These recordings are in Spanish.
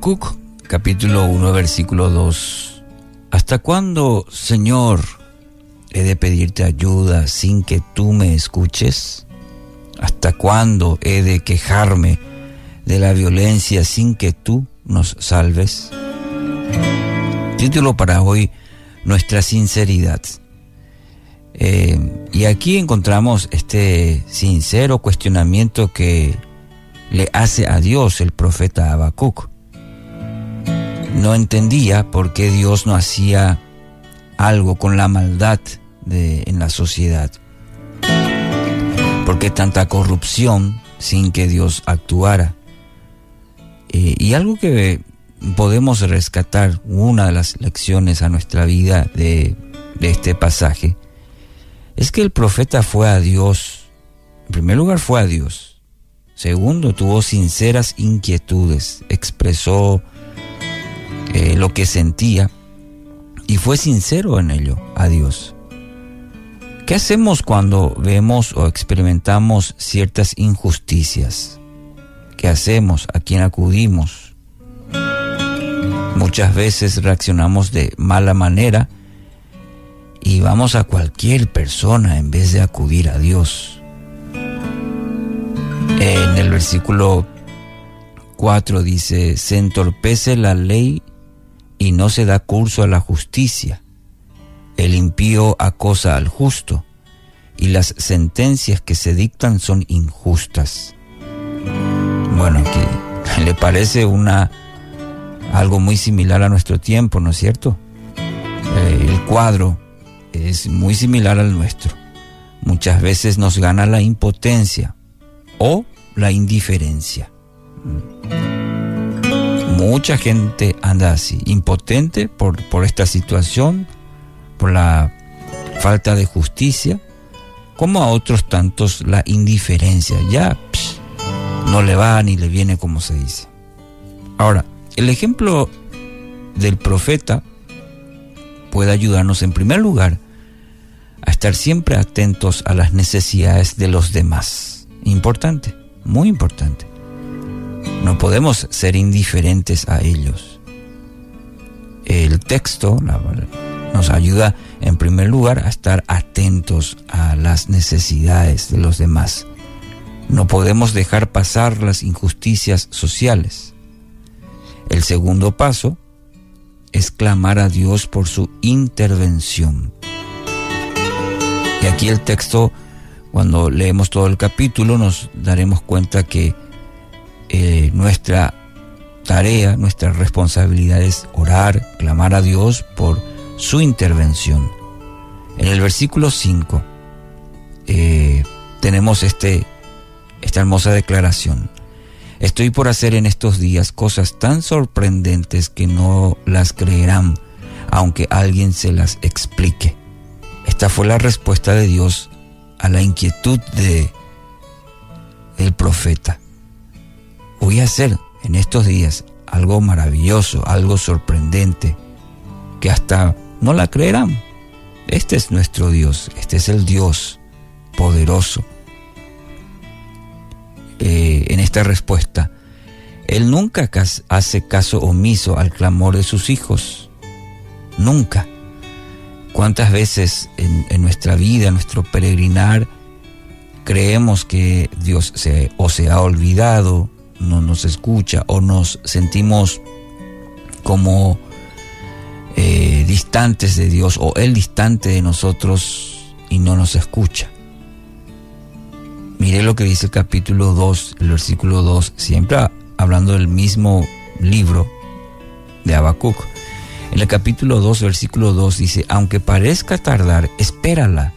Habacuc, capítulo 1, versículo 2. ¿Hasta cuándo, Señor, he de pedirte ayuda sin que tú me escuches? ¿Hasta cuándo he de quejarme de la violencia sin que tú nos salves? Título para hoy, Nuestra sinceridad. Eh, y aquí encontramos este sincero cuestionamiento que le hace a Dios el profeta Habacuc. No entendía por qué Dios no hacía algo con la maldad de, en la sociedad. ¿Por qué tanta corrupción sin que Dios actuara? Eh, y algo que podemos rescatar, una de las lecciones a nuestra vida de, de este pasaje, es que el profeta fue a Dios. En primer lugar fue a Dios. Segundo, tuvo sinceras inquietudes, expresó eh, lo que sentía y fue sincero en ello a Dios. ¿Qué hacemos cuando vemos o experimentamos ciertas injusticias? ¿Qué hacemos? ¿A quién acudimos? Muchas veces reaccionamos de mala manera y vamos a cualquier persona en vez de acudir a Dios. En el versículo 4 dice, se entorpece la ley y no se da curso a la justicia. El impío acosa al justo y las sentencias que se dictan son injustas. Bueno, aquí le parece una algo muy similar a nuestro tiempo, ¿no es cierto? Eh, el cuadro es muy similar al nuestro. Muchas veces nos gana la impotencia o la indiferencia. Mucha gente anda así, impotente por, por esta situación, por la falta de justicia, como a otros tantos la indiferencia. Ya no le va ni le viene como se dice. Ahora, el ejemplo del profeta puede ayudarnos en primer lugar a estar siempre atentos a las necesidades de los demás. Importante, muy importante. No podemos ser indiferentes a ellos. El texto nos ayuda en primer lugar a estar atentos a las necesidades de los demás. No podemos dejar pasar las injusticias sociales. El segundo paso es clamar a Dios por su intervención. Y aquí el texto, cuando leemos todo el capítulo, nos daremos cuenta que eh, nuestra tarea, nuestra responsabilidad es orar, clamar a Dios por su intervención. En el versículo 5 eh, tenemos este, esta hermosa declaración. Estoy por hacer en estos días cosas tan sorprendentes que no las creerán, aunque alguien se las explique. Esta fue la respuesta de Dios a la inquietud de el profeta. Voy a hacer en estos días algo maravilloso, algo sorprendente, que hasta no la creerán. Este es nuestro Dios, este es el Dios poderoso eh, en esta respuesta. Él nunca hace caso omiso al clamor de sus hijos. Nunca. ¿Cuántas veces en, nuestra vida, en nuestro peregrinar, creemos que Dios se, o se ha olvidado, no nos escucha, o nos sentimos como eh, distantes de Dios, o Él distante de nosotros y no nos escucha? Mire lo que dice el capítulo 2, el versículo 2, siempre hablando del mismo libro de Habacuc. En el capítulo 2, versículo 2 dice, aunque parezca tardar, espérala,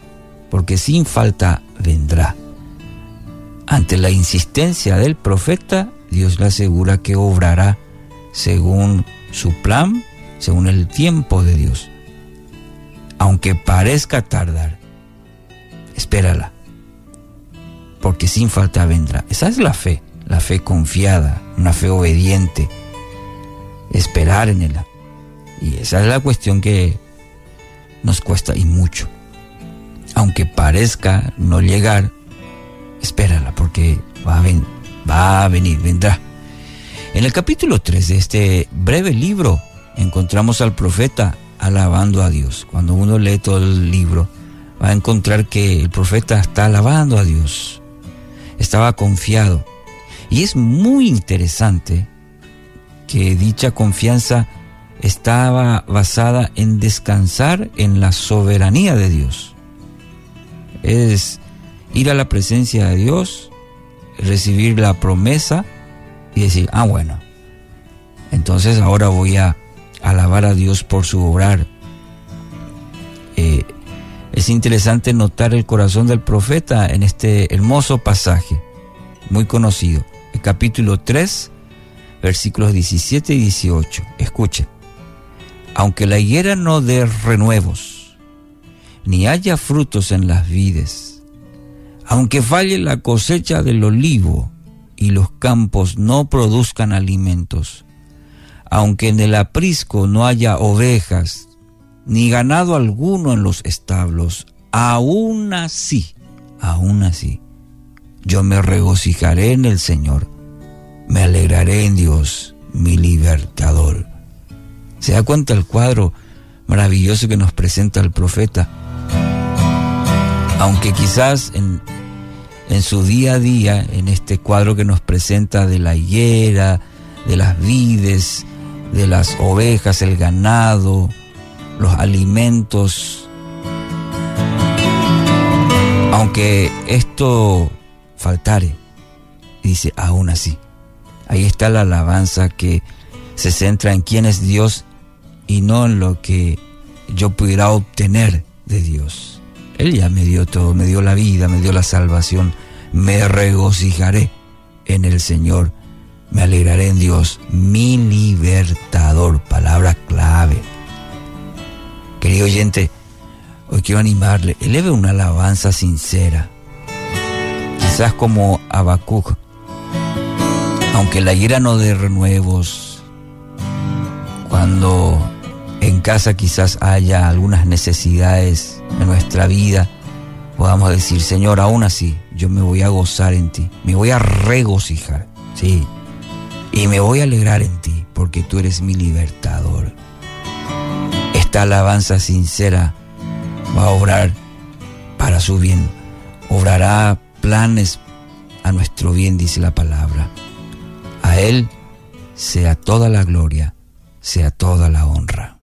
porque sin falta vendrá. Ante la insistencia del profeta, Dios le asegura que obrará según su plan, según el tiempo de Dios. Aunque parezca tardar, espérala porque sin falta vendrá. Esa es la fe, la fe confiada, una fe obediente, esperar en él. Y esa es la cuestión que nos cuesta y mucho. Aunque parezca no llegar, espérala porque va a, va a venir, vendrá. En el capítulo 3 de este breve libro encontramos al profeta alabando a Dios. Cuando uno lee todo el libro, va a encontrar que el profeta está alabando a Dios. Estaba confiado. Y es muy interesante que dicha confianza estaba basada en descansar en la soberanía de Dios. Es ir a la presencia de Dios, recibir la promesa y decir, ah, bueno, entonces ahora voy a alabar a Dios por su obrar. Eh, es interesante notar el corazón del profeta en este hermoso pasaje, muy conocido, el capítulo 3, versículos 17 y 18. Escuchen, aunque la higuera no dé renuevos, ni haya frutos en las vides, aunque falle la cosecha del olivo y los campos no produzcan alimentos, aunque en el aprisco no haya ovejas, ni ganado alguno en los establos, aún así, aún así, yo me regocijaré en el Señor, me alegraré en Dios, mi libertador. ¿Se da cuenta el cuadro maravilloso que nos presenta el profeta? Aunque quizás en, en su día a día, en este cuadro que nos presenta de la higuera, de las vides, de las ovejas, el ganado, los alimentos. Aunque esto faltare, dice, aún así. Ahí está la alabanza que se centra en quién es Dios y no en lo que yo pudiera obtener de Dios. Él ya me dio todo, me dio la vida, me dio la salvación. Me regocijaré en el Señor, me alegraré en Dios, mi libertador, palabra clave. Querido oyente, hoy quiero animarle, eleve una alabanza sincera, quizás como Habacuc, aunque la ira no dé renuevos, cuando en casa quizás haya algunas necesidades de nuestra vida, podamos decir, Señor, aún así, yo me voy a gozar en ti, me voy a regocijar, sí, y me voy a alegrar en ti, porque tú eres mi libertador. Esta alabanza sincera va a obrar para su bien, obrará planes a nuestro bien, dice la palabra. A Él sea toda la gloria, sea toda la honra.